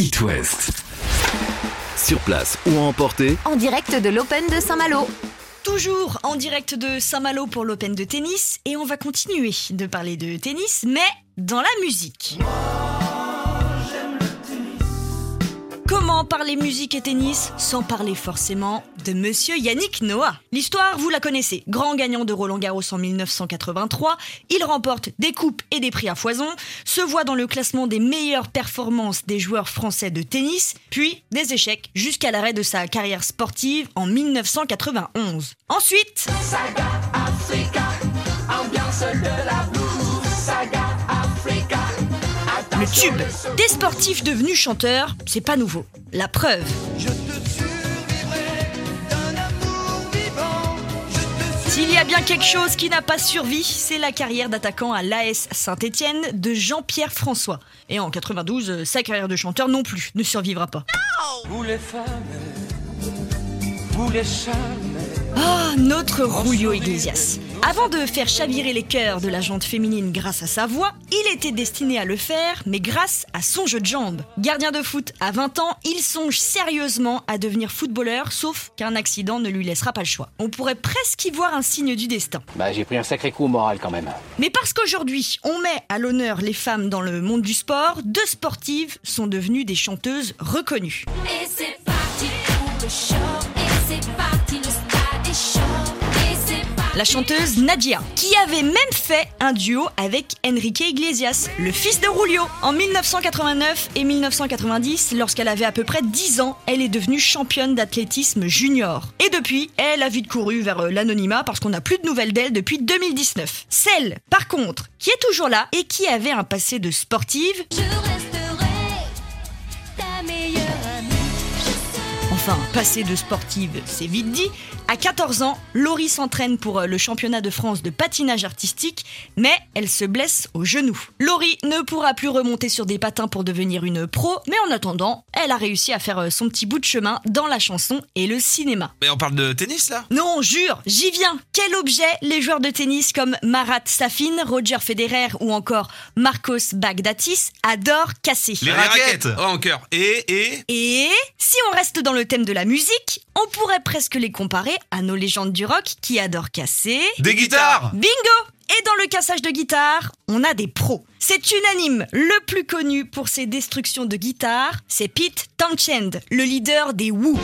It West. Sur place ou à emporter, en direct de l'Open de Saint-Malo. Toujours en direct de Saint-Malo pour l'Open de tennis et on va continuer de parler de tennis mais dans la musique. Comment parler musique et tennis sans parler forcément de monsieur Yannick Noah? L'histoire, vous la connaissez. Grand gagnant de Roland Garros en 1983, il remporte des coupes et des prix à foison, se voit dans le classement des meilleures performances des joueurs français de tennis, puis des échecs jusqu'à l'arrêt de sa carrière sportive en 1991. Ensuite, le tube. Des sportifs devenus chanteurs, c'est pas nouveau. La preuve. S'il y a bien quelque chose qui n'a pas survécu, c'est la carrière d'attaquant à l'AS Saint-Étienne de Jean-Pierre François. Et en 92, sa carrière de chanteur non plus ne survivra pas. Vous les femmes, Ah, notre Julio Iglesias. Avant de faire chavirer les cœurs de la jante féminine grâce à sa voix, il était destiné à le faire, mais grâce à son jeu de jambes. Gardien de foot à 20 ans, il songe sérieusement à devenir footballeur, sauf qu'un accident ne lui laissera pas le choix. On pourrait presque y voir un signe du destin. Bah, j'ai pris un sacré coup au moral quand même. Mais parce qu'aujourd'hui, on met à l'honneur les femmes dans le monde du sport, deux sportives sont devenues des chanteuses reconnues. Et c'est parti pour le show. La chanteuse Nadia, qui avait même fait un duo avec Enrique Iglesias, le fils de Julio. En 1989 et 1990, lorsqu'elle avait à peu près 10 ans, elle est devenue championne d'athlétisme junior. Et depuis, elle a vite couru vers euh, l'anonymat parce qu'on n'a plus de nouvelles d'elle depuis 2019. Celle, par contre, qui est toujours là et qui avait un passé de sportive, Je Enfin, passé de sportive, c'est vite dit. À 14 ans, Laurie s'entraîne pour euh, le championnat de France de patinage artistique, mais elle se blesse au genou. Laurie ne pourra plus remonter sur des patins pour devenir une pro, mais en attendant, elle a réussi à faire euh, son petit bout de chemin dans la chanson et le cinéma. Mais on parle de tennis là? Non, jure, j'y viens. Quel objet les joueurs de tennis comme Marat Safin, Roger Federer ou encore Marcos Bagdatis adorent casser. Les raquettes Oh, en cœur. Et, et? Et si on reste dans le thème de la musique, on pourrait presque les comparer à nos légendes du rock qui adorent casser. Des guitares Bingo Et dans le cassage de guitare, on a des pros. C'est unanime, le plus connu pour ses destructions de guitare, c'est Pete Townshend, le leader des Who.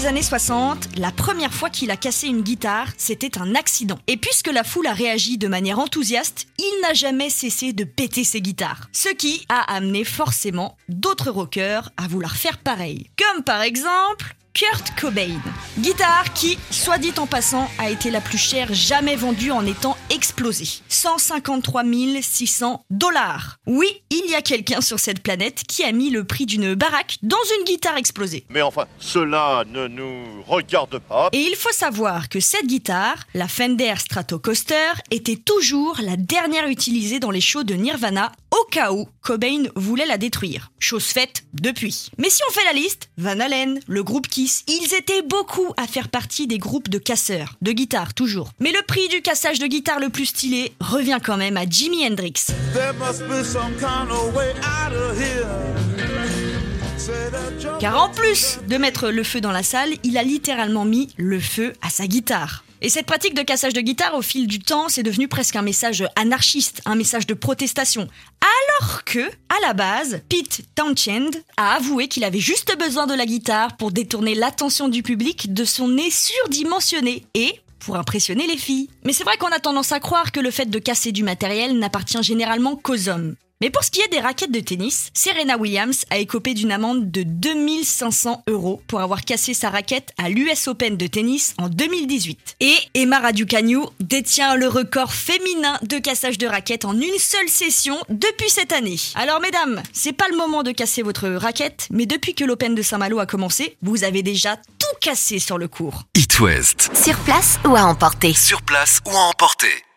Des années 60, la première fois qu'il a cassé une guitare, c'était un accident. Et puisque la foule a réagi de manière enthousiaste, il n'a jamais cessé de péter ses guitares. Ce qui a amené forcément d'autres rockers à vouloir faire pareil. Comme par exemple Kurt Cobain. Guitare qui, soit dit en passant, a été la plus chère jamais vendue en étant explosée. 153 600 dollars. Oui, il y a quelqu'un sur cette planète qui a mis le prix d'une baraque dans une guitare explosée. Mais enfin, cela ne nous regarde pas. Et il faut savoir que cette guitare, la Fender Stratocaster, était toujours la dernière utilisée dans les shows de Nirvana cas où Cobain voulait la détruire. Chose faite depuis. Mais si on fait la liste, Van Halen, le groupe Kiss, ils étaient beaucoup à faire partie des groupes de casseurs, de guitare toujours. Mais le prix du cassage de guitare le plus stylé revient quand même à Jimi Hendrix. Car en plus de mettre le feu dans la salle, il a littéralement mis le feu à sa guitare. Et cette pratique de cassage de guitare, au fil du temps, c'est devenu presque un message anarchiste, un message de protestation. Alors que, à la base, Pete Townshend a avoué qu'il avait juste besoin de la guitare pour détourner l'attention du public de son nez surdimensionné et pour impressionner les filles. Mais c'est vrai qu'on a tendance à croire que le fait de casser du matériel n'appartient généralement qu'aux hommes. Mais pour ce qui est des raquettes de tennis, Serena Williams a écopé d'une amende de 2500 euros pour avoir cassé sa raquette à l'US Open de tennis en 2018. Et Emma Raducanu détient le record féminin de cassage de raquettes en une seule session depuis cette année. Alors mesdames, c'est pas le moment de casser votre raquette, mais depuis que l'Open de Saint-Malo a commencé, vous avez déjà cassé sur le cours. It West. Sur place ou à emporter. Sur place ou à emporter.